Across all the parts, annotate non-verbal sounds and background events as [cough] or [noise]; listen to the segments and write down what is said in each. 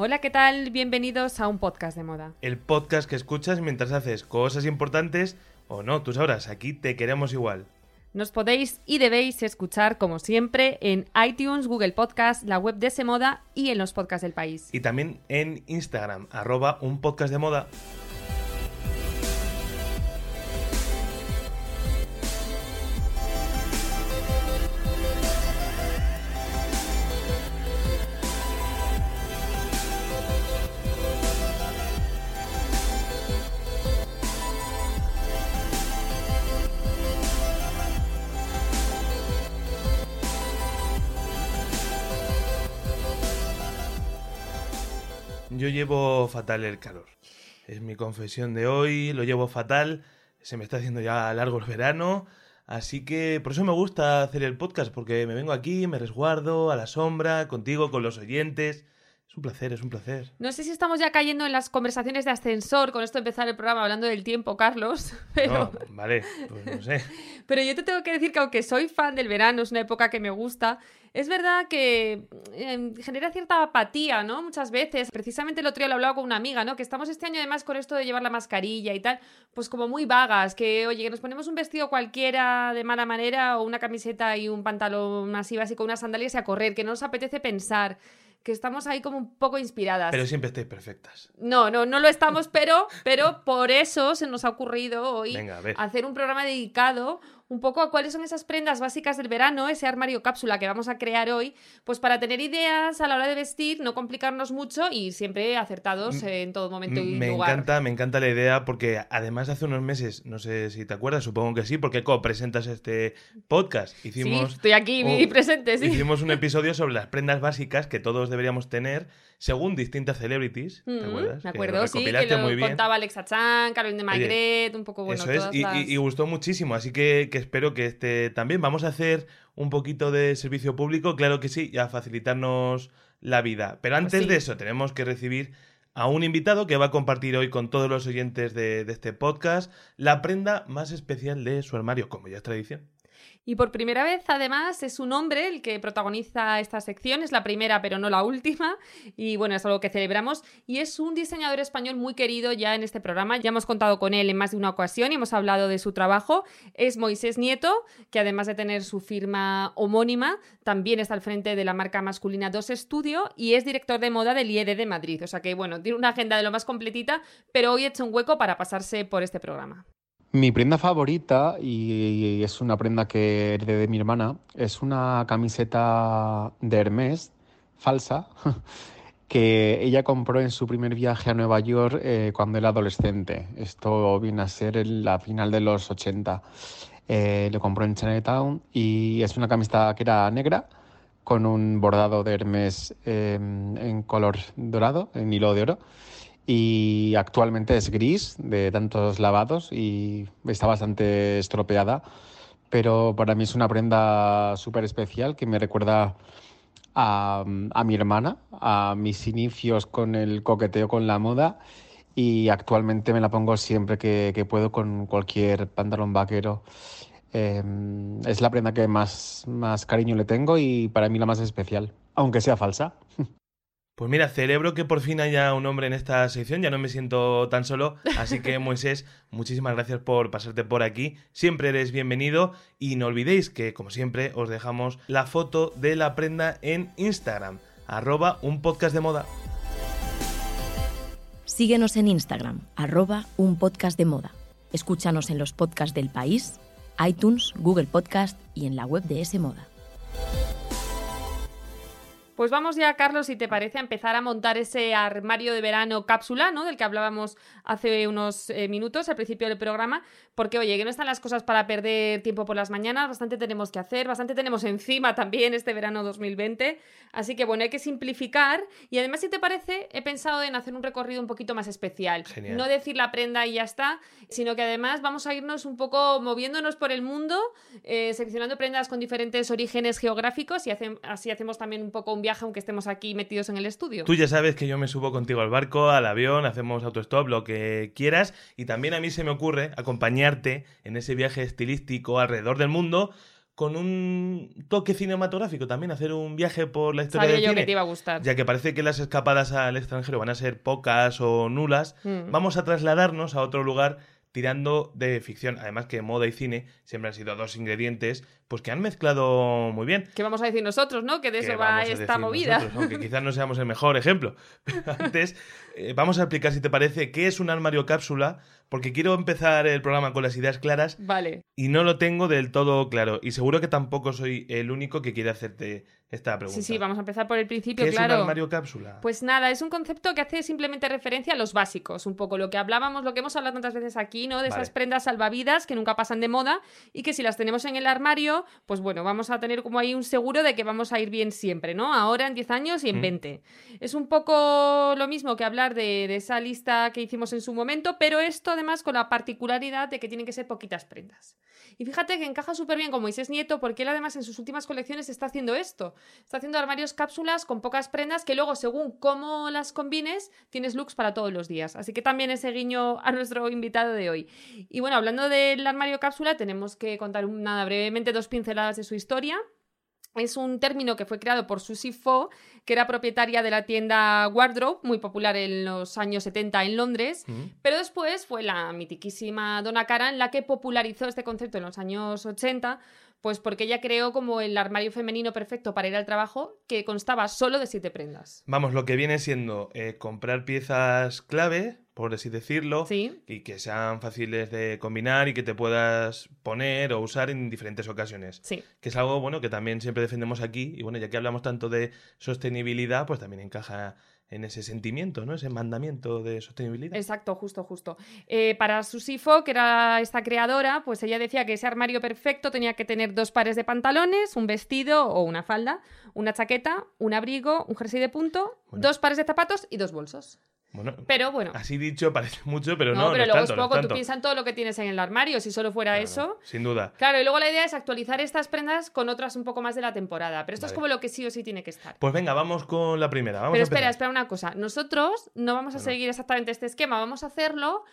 Hola, ¿qué tal? Bienvenidos a un podcast de moda. El podcast que escuchas mientras haces cosas importantes o no, tú sabrás, aquí te queremos igual. Nos podéis y debéis escuchar, como siempre, en iTunes, Google Podcast, la web de Semoda y en los podcasts del país. Y también en Instagram, arroba un podcast de moda. Yo llevo fatal el calor. Es mi confesión de hoy, lo llevo fatal. Se me está haciendo ya largo el verano. Así que por eso me gusta hacer el podcast, porque me vengo aquí, me resguardo a la sombra, contigo, con los oyentes. Es un placer, es un placer. No sé si estamos ya cayendo en las conversaciones de ascensor con esto de empezar el programa hablando del tiempo, Carlos. [laughs] Pero... No, vale, pues no sé. [laughs] Pero yo te tengo que decir que aunque soy fan del verano, es una época que me gusta, es verdad que eh, genera cierta apatía, ¿no? Muchas veces. Precisamente el otro día lo hablaba con una amiga, ¿no? Que estamos este año además con esto de llevar la mascarilla y tal, pues como muy vagas, que oye, que nos ponemos un vestido cualquiera de mala manera o una camiseta y un pantalón así básico, unas sandalias y a correr, que no nos apetece pensar que estamos ahí como un poco inspiradas. Pero siempre estáis perfectas. No, no, no lo estamos, pero, pero por eso se nos ha ocurrido hoy Venga, hacer un programa dedicado un poco a cuáles son esas prendas básicas del verano, ese armario cápsula que vamos a crear hoy, pues para tener ideas a la hora de vestir, no complicarnos mucho y siempre acertados en todo momento y Me lugar. encanta, me encanta la idea porque además hace unos meses, no sé si te acuerdas, supongo que sí, porque co-presentas este podcast. Hicimos, Sí, estoy aquí un- [laughs] presente, sí. Hicimos un episodio sobre las prendas básicas que todos deberíamos tener según distintas celebrities. ¿Te acuerdas? Me acuerdo, sí, que lo muy bien. contaba Alexa Chan, Caroline de Maigret, un poco, bueno, Eso todas y, las... y- y gustó muchísimo, así que, que espero que este también. Vamos a hacer un poquito de servicio público, claro que sí, y a facilitarnos la vida. Pero antes Pues sí. de eso, tenemos que recibir a un invitado que va a compartir hoy con todos los oyentes de, de este podcast la prenda más especial de su armario, como ya es tradición. Y por primera vez, además, es un hombre el que protagoniza esta sección, es la primera pero no la última, y bueno, es algo que celebramos, y es un diseñador español muy querido ya en este programa, ya hemos contado con él en más de una ocasión y hemos hablado de su trabajo, es Moisés Nieto, que además de tener su firma homónima, también está al frente de la marca masculina 2 Studio y es director de moda del IED de Madrid, o sea que bueno, tiene una agenda de lo más completita, pero hoy he hecho un hueco para pasarse por este programa. Mi prenda favorita, y es una prenda que heredé de mi hermana, es una camiseta de Hermès, falsa, [laughs] que ella compró en su primer viaje a Nueva York eh, cuando era adolescente. Esto viene a ser en la final de los 80. Eh, lo compró en Chinatown y es una camiseta que era negra con un bordado de Hermès eh, en color dorado, en hilo de oro y actualmente es gris de tantos lavados y está bastante estropeada, pero para mí es una prenda súper especial que me recuerda a, a mi hermana, a mis inicios con el coqueteo con la moda y actualmente me la pongo siempre que, que puedo con cualquier pantalón vaquero. Eh, es la prenda que más, más cariño le tengo y para mí la más especial, aunque sea falsa. [laughs] Pues mira, celebro que por fin haya un hombre en esta sección, ya no me siento tan solo, así que [laughs] Moisés, muchísimas gracias por pasarte por aquí, siempre eres bienvenido y no olvidéis que, como siempre, os dejamos la foto de la prenda en Instagram, arroba un podcast de moda. Síguenos en Instagram, arroba un podcast de moda. Escúchanos en los podcasts del país, iTunes, Google Podcast y en la web de S Moda. Pues vamos ya, Carlos, si te parece, a empezar a montar ese armario de verano cápsula, ¿no? Del que hablábamos hace unos eh, minutos al principio del programa, porque oye, que no están las cosas para perder tiempo por las mañanas, bastante tenemos que hacer, bastante tenemos encima también este verano 2020, así que bueno, hay que simplificar y además, si te parece, he pensado en hacer un recorrido un poquito más especial. Genial. No decir la prenda y ya está, sino que además vamos a irnos un poco moviéndonos por el mundo, eh, seleccionando prendas con diferentes orígenes geográficos y así hacemos también un poco un viaje aunque estemos aquí metidos en el estudio. Tú ya sabes que yo me subo contigo al barco, al avión, hacemos autostop, lo que quieras. Y también a mí se me ocurre acompañarte en ese viaje estilístico alrededor del mundo con un toque cinematográfico también, hacer un viaje por la historia Sabía del yo cine. que te iba a gustar. Ya que parece que las escapadas al extranjero van a ser pocas o nulas, Mm. vamos a trasladarnos a otro lugar tirando de ficción. Además que moda y cine siempre han sido dos ingredientes pues que han mezclado muy bien. ¿Qué vamos a decir nosotros, no? Que de eso va esta movida. nosotros, [laughs] aunque quizás no seamos el mejor ejemplo. [laughs] Pero antes, eh, vamos a explicar, si te parece, qué es un armario cápsula, porque quiero empezar el programa con las ideas claras Vale. y no lo tengo del todo claro. Y seguro que tampoco soy el único que quiere hacerte esta pregunta. Sí, sí, vamos a empezar por el principio, ¿Qué es claro. un armario cápsula? Pues nada, es un concepto que hace simplemente referencia a los básicos, un poco lo que hablábamos, lo que hemos hablado tantas veces aquí, ¿no? De Vale. esas prendas salvavidas que nunca pasan de moda y que si las tenemos en el armario, pues bueno, vamos a tener como ahí un seguro de que vamos a ir bien siempre, ¿no? Ahora en 10 años y en Mm. 20. Es un poco lo mismo que hablar de, de esa lista que hicimos en su momento, pero esto además con la particularidad de que tienen que ser poquitas prendas. Y fíjate que encaja súper bien con Moisés Nieto porque él además en sus últimas colecciones está haciendo esto. Está haciendo armarios cápsulas con pocas prendas que luego según cómo las combines tienes looks para todos los días. Así que también ese guiño a nuestro invitado de hoy. Y bueno, hablando del armario cápsula tenemos que contar un- nada brevemente dos pinceladas de su historia. Es un término que fue creado por Susie Fo, que era propietaria de la tienda Wardrobe, muy popular en los años 70 en Londres, Mm. pero después fue la mitiquísima Donna Karan la que popularizó este concepto en los años 80, pues porque ella creó como el armario femenino perfecto para ir al trabajo, que constaba solo de siete prendas. Vamos, lo que viene siendo eh, comprar piezas clave, por así decirlo, Sí, y que sean fáciles de combinar y que te puedas poner o usar en diferentes ocasiones. sí. que es algo bueno que también siempre defendemos aquí y bueno ya que hablamos tanto de sostenibilidad pues también encaja en ese sentimiento no ese mandamiento de sostenibilidad Exacto, justo, justo. Eh, para Susifo, que era esta creadora, pues ella decía que ese armario perfecto tenía que tener dos pares de pantalones, un vestido o una falda, una chaqueta, un abrigo, un jersey de punto, Bueno. dos pares de zapatos y dos bolsos. Bueno Pero bueno. así dicho [laughs] parece mucho pero no no, pero no es luego tanto, es no es poco, tú tanto. piensas en todo lo que tienes en el armario, si solo fuera Claro, eso. sin duda Claro, y luego la idea es actualizar estas prendas con otras un poco más de la temporada, pero esto es como lo que sí o sí tiene que estar. pues venga vamos con la primera vamos Pero a espera, espera una cosa. Nosotros no vamos a Bueno. seguir exactamente este esquema, vamos a hacerlo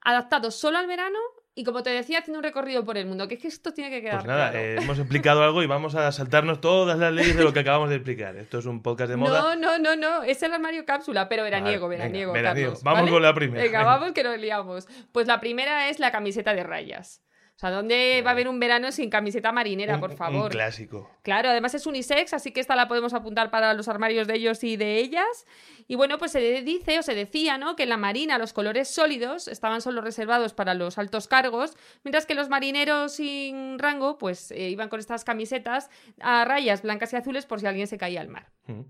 adaptado solo al verano y como te decía, haciendo un recorrido por el mundo, que es que esto tiene que quedar pues nada claro. eh, hemos explicado algo y vamos a saltarnos todas las leyes de lo que acabamos de explicar esto es un podcast de moda No, no, no, no, es el armario cápsula, pero veraniego, Vale, venga, veraniego, veraniego. Carlos, Vamos ¿vale? con la primera, Venga, venga. vamos que nos liamos. Pues la primera es la camiseta de rayas. O sea, ¿dónde va a haber un verano sin camiseta marinera, un, por un favor? clásico Claro, además es unisex, así que esta la podemos apuntar para los armarios de ellos y de ellas. Y bueno, pues se dice o se decía, ¿no? Que en la marina los colores sólidos estaban solo reservados para los altos cargos, mientras que los marineros sin rango, pues eh, iban con estas camisetas a rayas blancas y azules por si alguien se caía al mar. Mm.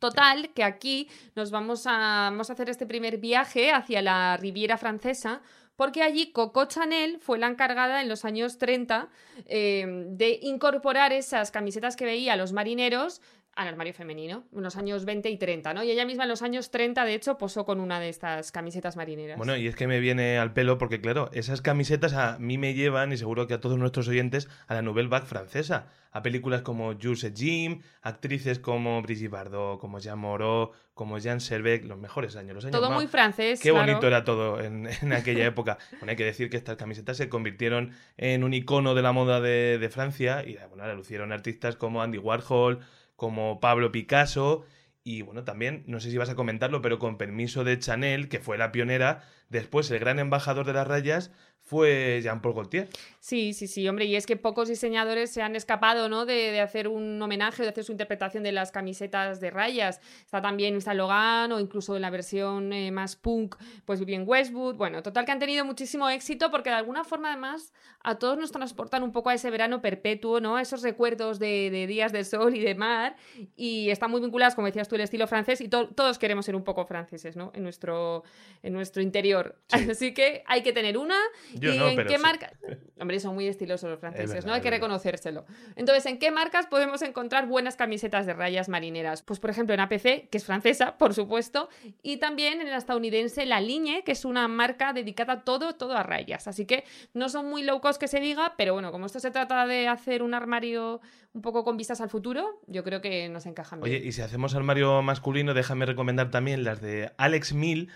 Total, que aquí nos vamos a, vamos a hacer este primer viaje hacia la Riviera Francesa, porque allí Coco Chanel fue la encargada en los años 30 eh, de incorporar esas camisetas que veía los marineros al armario femenino, en los años 20 y 30, ¿no? Y ella misma en los años 30, de hecho, posó con una de estas camisetas marineras. Bueno, y es que me viene al pelo porque, claro, esas camisetas a mí me llevan, y seguro que a todos nuestros oyentes, a la Nouvelle Vague francesa. A películas como Jules et Jim, actrices como Brigitte Bardot, como Jean Moreau, como Jean Servec, los mejores años, los años Todo más- muy francés, Qué claro. bonito era todo en, en aquella época. Bueno, hay que decir que estas camisetas se convirtieron en un icono de la moda de, de Francia y bueno, la lucieron artistas como Andy Warhol, como Pablo Picasso y bueno, también, no sé si vas a comentarlo, pero con permiso de Chanel, que fue la pionera, Después, el gran embajador de las rayas fue Jean-Paul Gaultier. Sí, sí, sí, hombre, y es que pocos diseñadores se han escapado, ¿no? De, de, hacer un homenaje, de hacer su interpretación de las camisetas de rayas. Está también Saint Logan o incluso en la versión eh, más punk, pues Vivienne Westwood. Bueno, total que han tenido muchísimo éxito porque de alguna forma además a todos nos transportan un poco a ese verano perpetuo, ¿no? A esos recuerdos de, de días de sol y de mar y están muy vinculadas, como decías tú, el estilo francés y to todos queremos ser un poco franceses, ¿no? En nuestro, en nuestro interior. Sí. [laughs] Así que hay que tener una. Yo ¿Y no, en pero qué sí. marca? Hombre, son muy estilosos los franceses, verdad, ¿no? Hay que reconocérselo. Entonces, ¿en qué marcas podemos encontrar buenas camisetas de rayas marineras? Pues, por ejemplo, en APC, que es francesa, [laughs] por supuesto, y también en la estadounidense La Ligne, que es una marca dedicada todo, todo a rayas. Así que no son muy low cost que se diga, pero bueno, como esto se trata de hacer un armario un poco con vistas al futuro, yo creo que nos encajan bien. Oye, y si hacemos armario masculino, déjame recomendar también las de Alex Mill,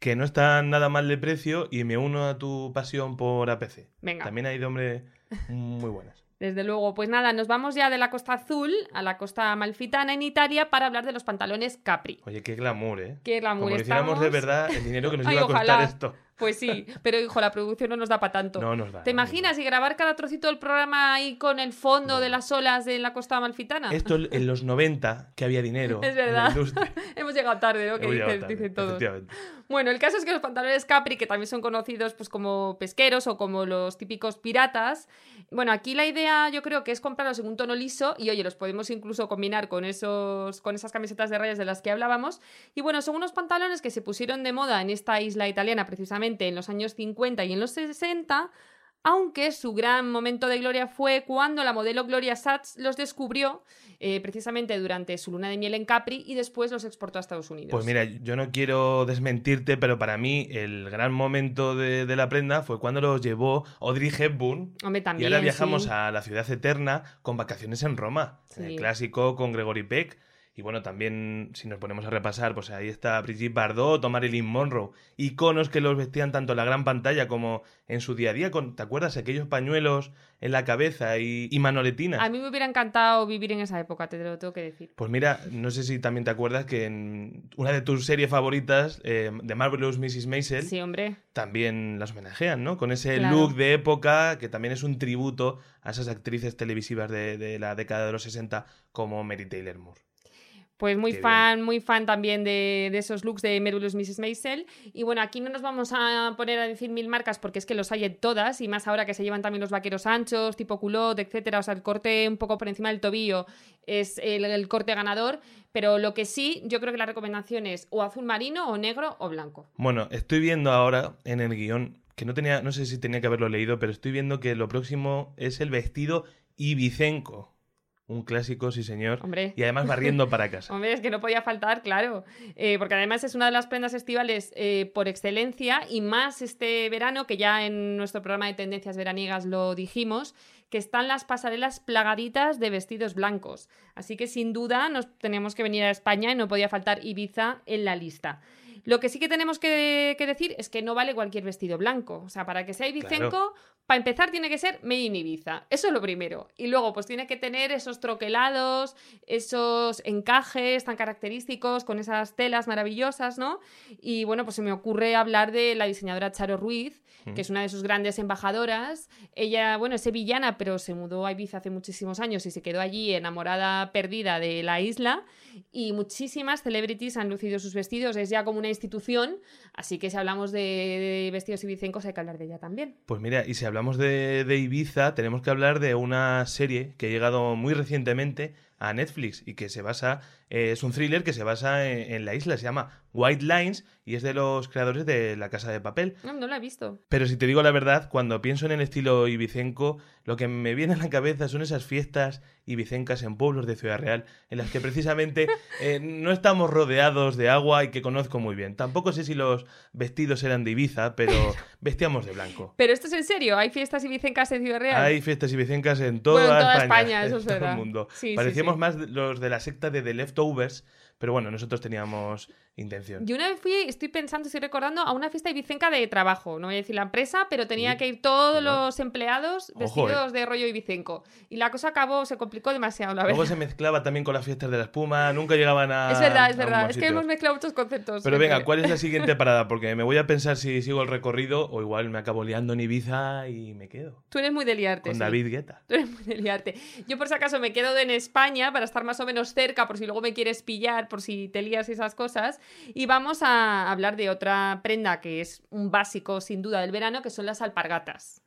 que no están nada mal de precio y me uno a tu pasión por APC. Venga. También hay de hombre muy buenas. [laughs] Desde luego, pues nada, nos vamos ya de la costa azul a la costa malfitana en Italia para hablar de los pantalones Capri. Oye, qué glamour, ¿eh? Qué glamour, Como hiciéramos de estamos- verdad, el dinero que nos [laughs] Ay, iba a costar ojalá. esto. Pues sí, pero hijo, la producción no nos da para tanto. No nos da. ¿Te no imaginas y grabar cada trocito del programa ahí con el fondo de las olas de la costa malfitana? da. Esto en los 90, que había dinero. [laughs] Es en la verdad. [laughs] Hemos llegado tarde, ¿no? Que dicen, tarde, dicen todos. efectivamente. Bueno, el caso es que los pantalones Capri, que también son conocidos pues como pesqueros o como los típicos piratas, bueno, aquí la idea yo creo que es comprarlos en un tono liso y oye, los podemos incluso combinar con esos con esas camisetas de rayas de las que hablábamos. Y bueno, son unos pantalones que se pusieron de moda en esta isla italiana precisamente en los años 50 y en los 60. Aunque su gran momento de gloria fue cuando la modelo Gloria Satz los descubrió eh, precisamente durante su luna de miel en Capri y después los exportó a Estados Unidos. Pues mira, yo no quiero desmentirte, pero para mí el gran momento de, de la prenda fue cuando los llevó Audrey Hepburn. Hombre, Y también. ahora viajamos sí. a la ciudad eterna con vacaciones en Roma. Sí. El clásico con Gregory Peck. Y bueno, también si nos ponemos a repasar, pues ahí está Brigitte Bardot o Marilyn Monroe. Iconos que los vestían tanto en la gran pantalla como en su día a día. Con, ¿Te acuerdas? Aquellos pañuelos en la cabeza y, y manoletinas. A mí me hubiera encantado vivir en esa época, te lo tengo que decir. Pues mira, no sé si también te acuerdas que en una de tus series favoritas, eh, The Marvelous Mrs. Maisel, Sí, hombre. también las homenajean, ¿no? Con ese Claro. look de época que también es un tributo a esas actrices televisivas de, de la década de los 60 como Mary Taylor Moore. Pues muy Qué fan, muy fan también de, de esos looks de Merulus Mrs. Maisel. Y bueno, aquí no nos vamos a poner a decir mil marcas porque es que los hay en todas, y más ahora que se llevan también los vaqueros anchos, tipo culot, etcétera. O sea, el corte un poco por encima del tobillo es el, el corte ganador. Pero lo que sí, yo creo que la recomendación es o azul marino, o negro, o blanco. Bueno, estoy viendo ahora en el guion, que no tenía, no sé si tenía que haberlo leído, pero estoy viendo que lo próximo es el vestido ibicenco. Un clásico, sí señor. Hombre. Y además barriendo para [laughs] casa. Hombre, es que no podía faltar, claro. Eh, porque además es una de las prendas estivales eh, por excelencia y más este verano, que ya en nuestro programa de tendencias veraniegas lo dijimos, que están las pasarelas plagaditas de vestidos blancos. Así que sin duda nos tenemos que venir a España y no podía faltar Ibiza en la lista. Lo que sí que tenemos que, que decir es que no vale cualquier vestido blanco. O sea, para que sea ibicenco, Claro. para empezar tiene que ser made in Ibiza. Eso es lo primero. Y luego, pues tiene que tener esos troquelados, esos encajes tan característicos con esas telas maravillosas, ¿no? Y bueno, pues se me ocurre hablar de la diseñadora Charo Ruiz, que es una de sus grandes embajadoras. Ella, bueno, es sevillana, pero se mudó a Ibiza hace muchísimos años y se quedó allí enamorada, perdida de la isla. Y muchísimas celebrities han lucido sus vestidos. Es ya como una institución. Así que si hablamos de, de vestidos ibicencos, hay que hablar de ella también. Pues mira, y si hablamos de, de Ibiza, tenemos que hablar de una serie que ha llegado muy recientemente a Netflix y que se basa, eh, es un thriller que se basa en, en la isla, se llama White Lines y es de los creadores de La Casa de Papel. No, no la he visto. Pero si te digo la verdad, cuando pienso en el estilo ibicenco, lo que me viene a la cabeza son esas fiestas ibicencas en pueblos de Ciudad Real, en las que precisamente [laughs] eh, no estamos rodeados de agua y que conozco muy bien. Tampoco sé si los vestidos eran de Ibiza, pero [laughs] vestíamos de blanco. Pero esto es en serio, hay fiestas ibicencas en Ciudad Real. Hay fiestas ibicencas en toda, Bueno, en toda España, España, eso en todo el mundo. Sí, Parecíamos sí. más los de la secta de The Leftovers, pero bueno, nosotros teníamos intención. Yo una vez fui, estoy pensando, estoy recordando, a una fiesta ibicenca de trabajo. No voy a decir la empresa, pero tenía Sí. que ir todos los empleados Ojo, vestidos de rollo ibicenco. Y la cosa acabó, se complicó demasiado, la Luego verdad. se mezclaba también con las fiestas de la espuma, nunca llegaban a. Es verdad, es verdad. Es que hemos mezclado muchos conceptos. Pero venga, ¿cuál es la [laughs] siguiente parada? Porque me voy a pensar si sigo el recorrido o igual me acabo liando en Ibiza y me quedo. Tú eres muy de liarte. Con sí. David Guetta. Tú eres muy de liarte. Yo, por si acaso, me quedo en España para estar más o menos cerca, por si luego me quieres pillar, por si te lías y esas cosas. Y vamos a hablar de otra prenda que es un básico, sin duda, del verano, que son las alpargatas.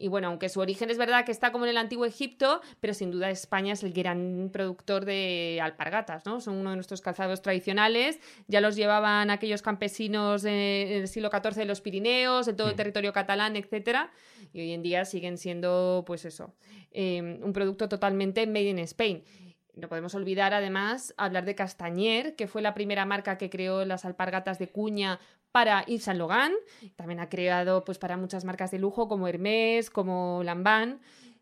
Y bueno, aunque su origen es verdad que está como en el antiguo Egipto, pero sin duda España es el gran productor de alpargatas, ¿no? Son uno de nuestros calzados tradicionales. Ya los llevaban aquellos campesinos eh, en el siglo XIV de los Pirineos, en todo el Mm. territorio catalán, etcétera. Y hoy en día siguen siendo, pues eso, eh, un producto totalmente made in Spain. No podemos olvidar, además, hablar de Castañer, que fue la primera marca que creó las alpargatas de cuña para Yves Saint Laurent. También ha creado pues, para muchas marcas de lujo como Hermès, como Lanvin.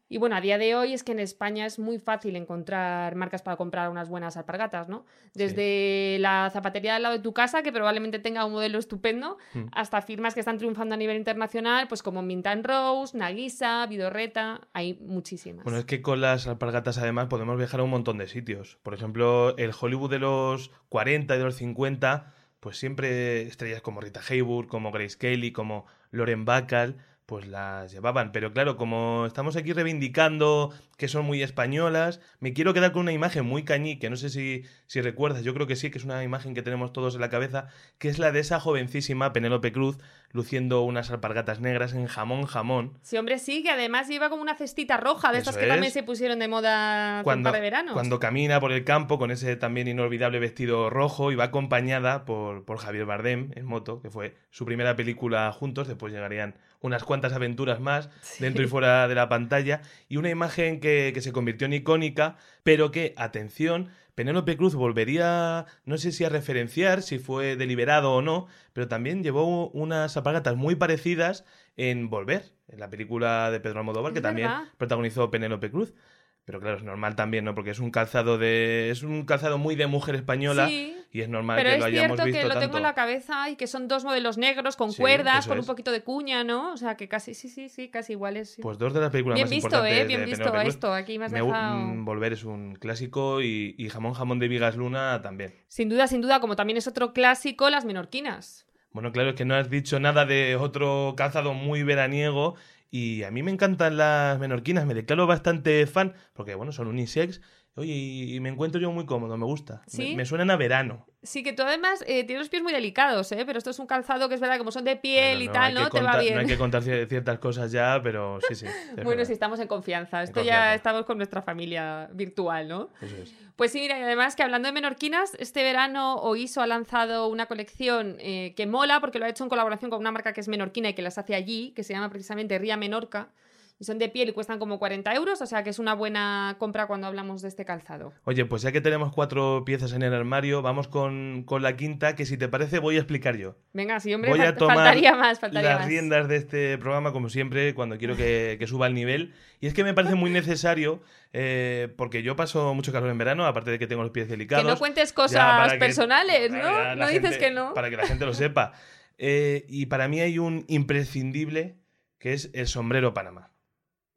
Y bueno, a día de hoy es que en España es muy fácil encontrar marcas para comprar unas buenas alpargatas, ¿no? Desde la zapatería al lado de tu casa, que probablemente tenga un modelo estupendo, Mm. hasta firmas que están triunfando a nivel internacional, pues como Mint and Rose, Nagisa, Vidorreta, hay muchísimas. Bueno, es que con las alpargatas además podemos viajar a un montón de sitios. Por ejemplo, el Hollywood de los 40 y de los 50, pues siempre estrellas como Rita Hayworth, como Grace Kelly, como Lauren Bacall, pues las llevaban. Pero claro, como estamos aquí reivindicando que son muy españolas, me quiero quedar con una imagen muy cañí, que no sé si, si recuerdas, yo creo que sí, que es una imagen que tenemos todos en la cabeza, que es la de esa jovencísima Penélope Cruz luciendo unas alpargatas negras en jamón jamón. Sí, hombre, sí, que además lleva como una cestita roja de estas Eso que también se pusieron de moda cuando, de veranos. cuando camina por el campo con ese también inolvidable vestido rojo y va acompañada por, por Javier Bardem en moto, que fue su primera película juntos, después llegarían unas cuantas aventuras más dentro y fuera de la pantalla, y una imagen que, que se convirtió en icónica, pero que, atención, Penélope Cruz volvería, no sé si a referenciar, si fue deliberado o no, pero también llevó unas alpargatas muy parecidas en Volver, en la película de Pedro Almodóvar, que también protagonizó Penélope Cruz. Pero claro, es normal también, ¿no? Porque es un calzado de. es un calzado muy de mujer española. Sí, Y es normal pero que es lo hayamos cierto visto que lo tanto. tengo en la cabeza y que son dos modelos negros con Sí, cuerdas, con un es. poquito de cuña, ¿no? O sea, que casi, sí, sí, sí, casi iguales. sí. Pues dos de las películas bien más visto, importantes ¿eh? Bien de visto Penélope Cruz. esto. Aquí me has dejado... mm, Volver es un clásico y, y Jamón Jamón de Vigas Luna también. Sin duda, sin duda, como también es otro clásico, las menorquinas. Bueno, claro, es que no has dicho nada de otro calzado muy veraniego y a mí me encantan las menorquinas, me declaro bastante fan porque, bueno, son unisex. Oye, y, me encuentro yo muy cómodo, me gusta. Me, suenan a verano. Sí, que tú además eh, tienes los pies muy delicados, ¿eh? Pero esto es un calzado que es verdad, como son de piel Bueno, y no tal, ¿no? Te va bien. No hay que contar cier- ciertas cosas ya, pero sí, sí. [laughs] Bueno, verdad. si estamos en confianza. Esto ya estamos con nuestra familia virtual, ¿no? Eso es. Pues sí, mira, y además que hablando de menorquinas, este verano Oiso ha lanzado una colección eh, que mola porque lo ha hecho en colaboración con una marca que es menorquina y que las hace allí, que se llama precisamente Ría Menorca. Y son de piel y cuestan como 40 euros, o sea que es una buena compra cuando hablamos de este calzado. Oye, pues ya que tenemos cuatro piezas en el armario, vamos con, con la quinta, que si te parece voy a explicar yo. Venga, sí, hombre, Voy a tomar faltaría más, faltaría las más. riendas de este programa, como siempre, cuando quiero que, que suba el nivel. Y es que me parece muy necesario, eh, porque yo paso mucho calor en verano, aparte de que tengo los pies Que delicados. no cuentes cosas que- personales, ¿no? No dices que no. Para que la gente lo sepa. Eh, y para mí hay un imprescindible, que es el sombrero Panamá.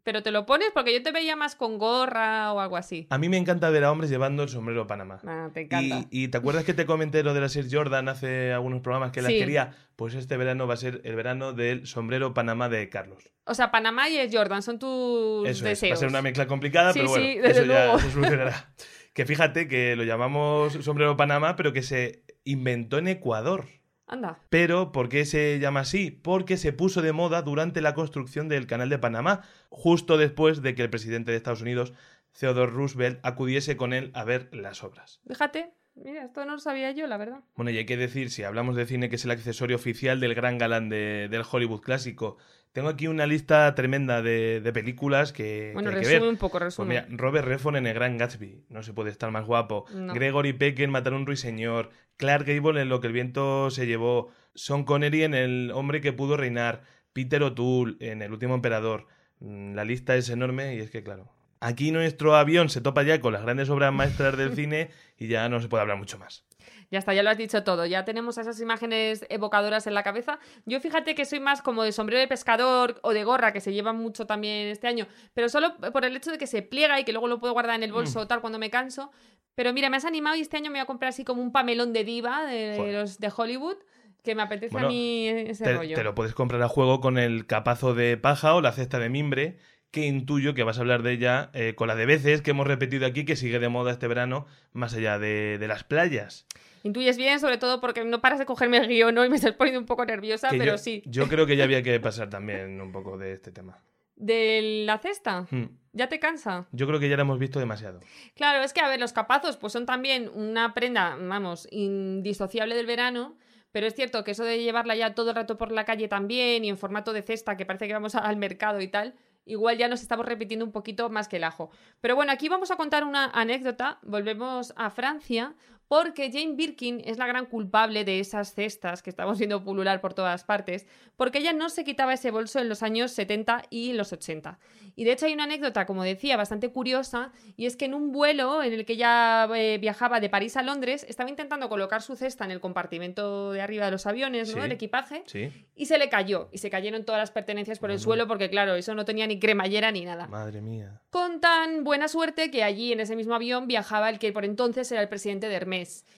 Pero te lo pones porque yo te veía más con gorra o algo así. A mí me encanta ver a hombres llevando el sombrero Panamá. Ah, te encanta. Y, y te acuerdas que te comenté lo de la Sir Jordan hace algunos programas que las Sí. quería? Pues este verano va a ser el verano del sombrero Panamá de Carlos. O sea, Panamá y es Jordan son tus Eso es, deseos. va a ser una mezcla complicada, Sí, pero bueno, sí, desde eso ya se solucionará. [laughs] que fíjate que lo llamamos sombrero Panamá, pero que se inventó en Ecuador. Anda. Pero, ¿por qué se llama así? Porque se puso de moda durante la construcción del Canal de Panamá, justo después de que el presidente de Estados Unidos, Theodore Roosevelt, acudiese con él a ver las obras. Fíjate. Mira, esto no lo sabía yo, la verdad. Bueno, y hay que decir, si hablamos de cine, que es el accesorio oficial del gran galán de- del Hollywood clásico. Tengo aquí una lista tremenda de, de películas que, Bueno, que hay que resume ver. un poco, Pues mira, Robert Redford en El Gran Gatsby, no se puede estar más guapo. No. Gregory Peck en Matar a un ruiseñor. Clark Gable en Lo que el viento se llevó. Sean Connery en El hombre que pudo reinar. Peter O'Toole en El último emperador. Mm, La lista es enorme y es que, claro, Aquí nuestro avión se topa ya con las grandes obras maestras del [laughs] cine y ya no se puede hablar mucho más. Ya está, ya lo has dicho todo. Ya tenemos esas imágenes evocadoras en la cabeza. Yo fíjate que soy más como de sombrero de pescador o de gorra, que se llevan mucho también este año, pero solo por el hecho de que se pliega y que luego lo puedo guardar en el bolso o tal cuando me canso. Pero mira, me has animado y este año me voy a comprar así como un pamelón de diva de, los de Hollywood, que me apetece Bueno, a mí ese Te, rollo. te lo puedes comprar a juego con el capazo de paja o la cesta de mimbre, que intuyo que vas a hablar de ella eh, con la de veces que hemos repetido aquí, que sigue de moda este verano, más allá de, de las playas. Intuyes bien, sobre todo porque no paras de cogerme el guion hoy, me estás poniendo un poco nerviosa, Que pero yo, sí. Yo creo que ya había que pasar también un poco de este tema. ¿De la cesta? Hmm. ¿Ya te cansa? Yo creo que ya la hemos visto demasiado. Claro, es que, a ver, los capazos pues son también una prenda, vamos, indisociable del verano, pero es cierto que eso de llevarla ya todo el rato por la calle también y en formato de cesta, que parece que vamos al mercado y tal, igual ya nos estamos repitiendo un poquito más que el ajo. Pero bueno, aquí vamos a contar una anécdota, volvemos a Francia, porque Jane Birkin es la gran culpable de esas cestas que estamos viendo pulular por todas partes, porque ella no se quitaba ese bolso en los años 70 y los 80. Y de hecho hay una anécdota, como decía, bastante curiosa, y es que en un vuelo en el que ella eh, viajaba de París a Londres, estaba intentando colocar su cesta en el compartimento de arriba de los aviones, ¿no? Sí. El equipaje, Sí, y se le cayó, y se cayeron todas las pertenencias por el suelo, porque claro, eso no tenía ni cremallera ni nada. madre mía. Con tan buena suerte que allí en ese mismo avión viajaba el que por entonces era el presidente de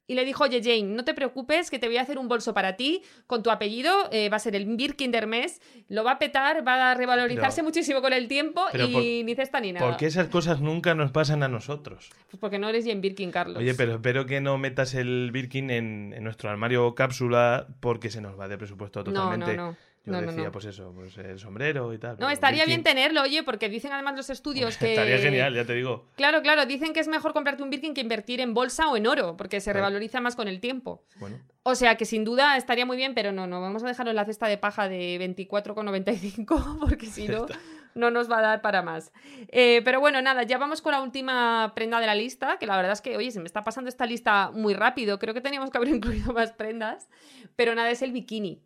Y le dijo, oye Jane, no te preocupes que te voy a hacer un bolso para ti con tu apellido, eh, va a ser el Birkin de Hermès, lo va a petar, va a revalorizarse muchísimo con el tiempo pero y por- ni cesta ni nada. ¿Por qué esas cosas nunca nos pasan a nosotros? Pues porque no eres Jane Birkin, Carlos. Oye, pero espero que no metas el Birkin en, en nuestro armario cápsula porque se nos va de presupuesto no, totalmente. no, no. Yo no, decía, no. pues eso, pues el sombrero y tal. No, estaría bien tenerlo, oye, porque dicen además los estudios [laughs] que... Estaría genial, ya te digo. Claro, claro, dicen que es mejor comprarte un Birkin que invertir en bolsa o en oro, porque se Claro. revaloriza más con el tiempo. Bueno, O sea que sin duda estaría muy bien, pero no, no, vamos a dejarlo en la cesta de paja de 24,95 [laughs] porque si no, no nos va a dar para más. Eh, pero bueno, nada, ya vamos con la última prenda de la lista, que la verdad es que, oye, se me está pasando esta lista muy rápido, creo que teníamos que haber [laughs] incluido más prendas, pero nada, es el bikini.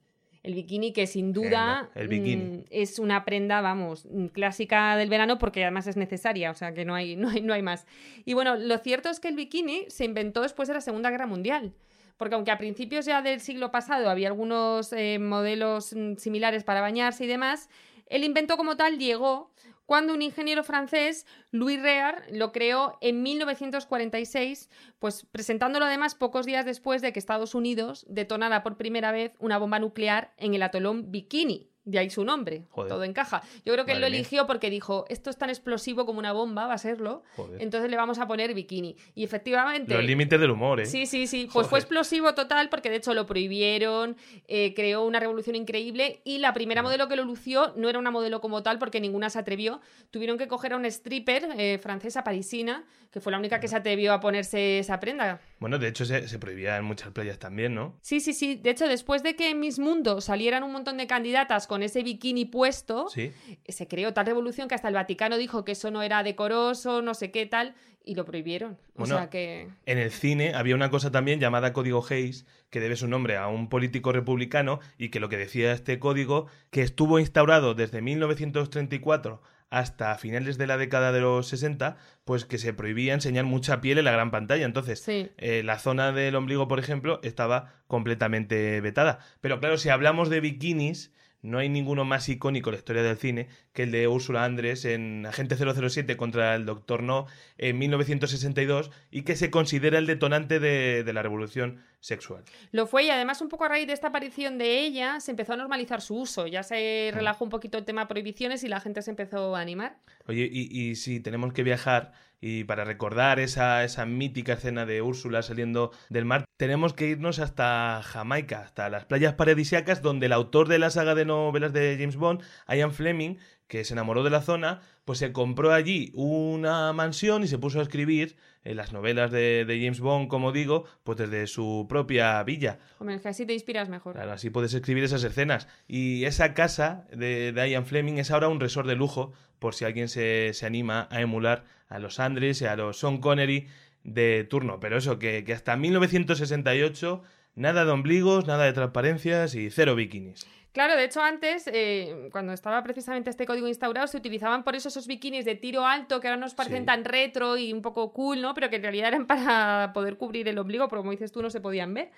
El bikini que sin duda Venga, el bikini. mm, es una prenda, vamos, mm, clásica del verano porque además es necesaria, o sea que no hay, [laughs] no hay, no hay más. Y bueno, lo cierto es que el bikini se inventó después de la Segunda Guerra Mundial. Porque aunque a principios ya del siglo pasado había algunos eh, modelos mm, similares para bañarse y demás, el invento como tal llegó cuando un ingeniero francés, Louis Reard, lo creó en 1946, pues presentándolo además pocos días después de que Estados Unidos detonara por primera vez una bomba nuclear en el atolón Bikini. De ahí su nombre, Joder. todo encaja. Yo creo que él lo mía. eligió porque dijo, esto es tan explosivo como una bomba, va a serlo, joder. entonces le vamos a poner bikini. Y efectivamente... Los límites del humor, ¿eh? Sí, sí, sí. Pues fue explosivo total porque de hecho lo prohibieron, eh, creó una revolución increíble y la primera modelo que lo lució no era una modelo como tal porque ninguna se atrevió. Tuvieron que coger a una stripper eh, francesa parisina que fue la única que se atrevió a ponerse esa prenda. Bueno, de hecho se, se prohibía en muchas playas también, ¿no? Sí, sí, sí. De hecho, después de que en Miss Mundo salieran un montón de candidatas con ese bikini puesto, Sí. se creó tal revolución que hasta el Vaticano dijo que eso no era decoroso, no sé qué tal, y lo prohibieron. O sea que... En el cine había una cosa también llamada Código Hayes, que debe su nombre a un político republicano y que lo que decía este código, que estuvo instaurado desde 1934 hasta finales de la década de los 60, pues que se prohibía enseñar mucha piel en la gran pantalla. Entonces, Sí. eh, la zona del ombligo, por ejemplo, estaba completamente vetada. Pero claro, si hablamos de bikinis, no hay ninguno más icónico en la historia del cine que el de Úrsula Andrés en Agente 007 contra el Doctor No en 1962 y que se considera el detonante de, de la revolución sexual. Lo fue y además un poco a raíz de esta aparición de ella se empezó a normalizar su uso. Ya se Mm. relajó un poquito el tema de prohibiciones y la gente se empezó a animar. Oye, y, y si tenemos que viajar y para recordar esa, esa mítica escena de Úrsula saliendo del mar, tenemos que irnos hasta Jamaica, hasta las playas paradisíacas, donde el autor de la saga de novelas de James Bond, Ian Fleming, que se enamoró de la zona, pues se compró allí una mansión y se puso a escribir eh, las novelas de, de James Bond, como digo, pues desde su propia villa. Hombre, es que así te inspiras mejor. Claro, así puedes escribir esas escenas. Y esa casa de, de Ian Fleming es ahora un resort de lujo, por si alguien se, se anima a emular a los Andres y a los Sean Connery de turno. Pero eso, que, que hasta 1968 nada de ombligos, nada de transparencias y cero bikinis. Claro, de hecho antes, eh, cuando estaba precisamente este código instaurado, se utilizaban por eso esos bikinis de tiro alto que ahora nos parecen Sí. tan retro y un poco cool, ¿no? Pero que en realidad eran para poder cubrir el ombligo, porque como dices tú, no se podían ver.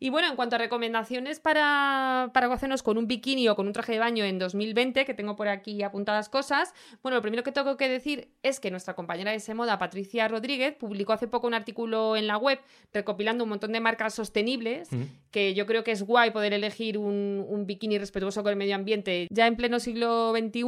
Y bueno, en cuanto a recomendaciones para, para hacernos con un bikini o con un traje de baño en 2020, que tengo por aquí apuntadas cosas, bueno, lo primero que tengo que decir es que nuestra compañera de ese moda, Patricia Rodríguez, publicó hace poco un artículo en la web recopilando un montón de marcas sostenibles, Mm. que yo creo que es guay poder elegir un, un bikini respetuoso con el medio ambiente ya en pleno siglo XXI.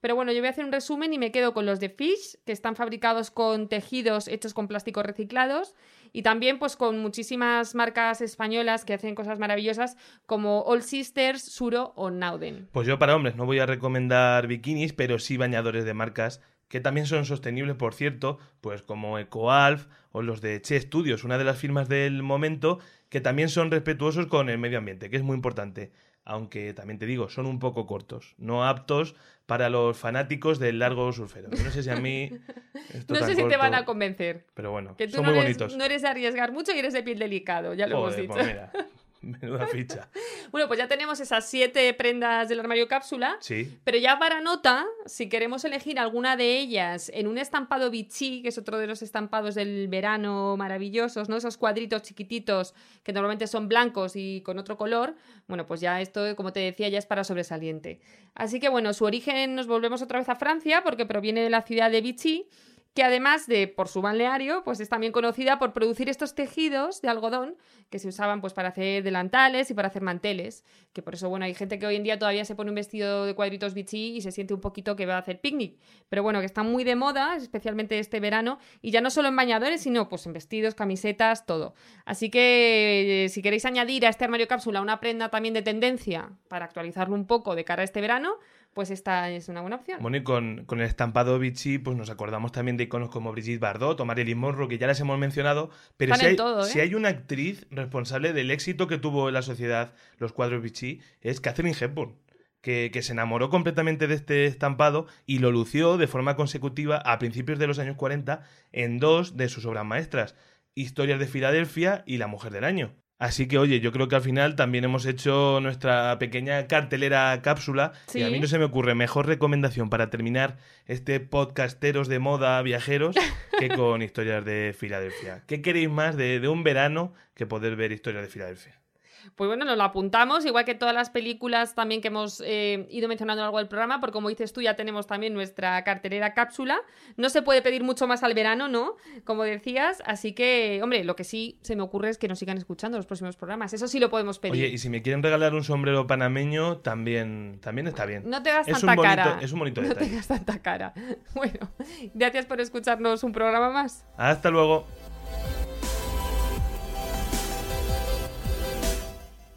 Pero bueno, yo voy a hacer un resumen y me quedo con los de Fish, que están fabricados con tejidos hechos con plásticos reciclados y también pues con muchísimas marcas españolas que hacen cosas maravillosas como All Sisters, Suro o Nauden. Pues yo para hombres no voy a recomendar bikinis, pero sí bañadores de marcas que también son sostenibles, por cierto, pues como EcoAlf o los de Che Studios, una de las firmas del momento, que también son respetuosos con el medio ambiente, que es muy importante. Aunque también te digo, son un poco cortos, no aptos para los fanáticos del largo surfero. No sé si a mí. [laughs] esto No sé si te corto, van a convencer. Pero bueno, Que tú son no muy eres, bonitos. no eres de arriesgar mucho y eres de piel delicado, ya lo Joder, hemos pues dicho. mira, [laughs] [laughs] menuda ficha. Bueno, pues ya tenemos esas siete prendas del armario cápsula. Sí, Pero ya para nota, si queremos elegir alguna de ellas en un estampado Vichy, que es otro de los estampados del verano maravillosos, ¿no? Esos cuadritos chiquititos que normalmente son blancos y con otro color, bueno, pues ya esto, como te decía, ya es para sobresaliente. Así que bueno, su origen nos volvemos otra vez a Francia porque proviene de la ciudad de Vichy que además de por su balneario, pues es también conocida por producir estos tejidos de algodón que se usaban pues para hacer delantales y para hacer manteles, que por eso bueno, hay gente que hoy en día todavía se pone un vestido de cuadritos bichí y se siente un poquito que va a hacer picnic, pero bueno, que están muy de moda, especialmente este verano, y ya no solo en bañadores, sino pues en vestidos, camisetas, todo. Así que eh, si queréis añadir a este armario cápsula una prenda también de tendencia para actualizarlo un poco de cara a este verano, pues esta es una buena opción. Bueno, y con, con el estampado Vichy, pues nos acordamos también de iconos como Brigitte Bardot o Marilyn Monroe, que ya las hemos mencionado, pero si hay, todo, ¿eh? si hay una actriz responsable del éxito que tuvo en la sociedad los cuadros Vichy, es Catherine Hepburn. Que, que se enamoró completamente de este estampado y lo lució de forma consecutiva a principios de los años 40 en dos de sus obras maestras, Historias de Filadelfia y La Mujer del Año. Así que, oye, yo creo que al final también hemos hecho nuestra pequeña cartelera cápsula. Y a mí no se me ocurre mejor recomendación para terminar este podcasteros de moda viajeros que [laughs] con historias de Filadelfia. ¿Qué queréis más de, de un verano que poder ver historias de Filadelfia? Pues bueno, nos lo apuntamos, igual que todas las películas también que hemos eh, ido mencionando a lo largo del programa, porque como dices tú, ya tenemos también nuestra cartelera cápsula. No se puede pedir mucho más al verano, ¿no? Como decías, así que, hombre, lo que sí se me ocurre es que nos sigan escuchando los próximos programas. Eso sí lo podemos pedir. Oye, y si me quieren regalar un sombrero panameño, también, también está bien. No te hagas es tanta un bonito, cara. Es un bonito [laughs] no detalle. tengas tanta cara. [laughs] Bueno, gracias por escucharnos un programa más. Hasta luego.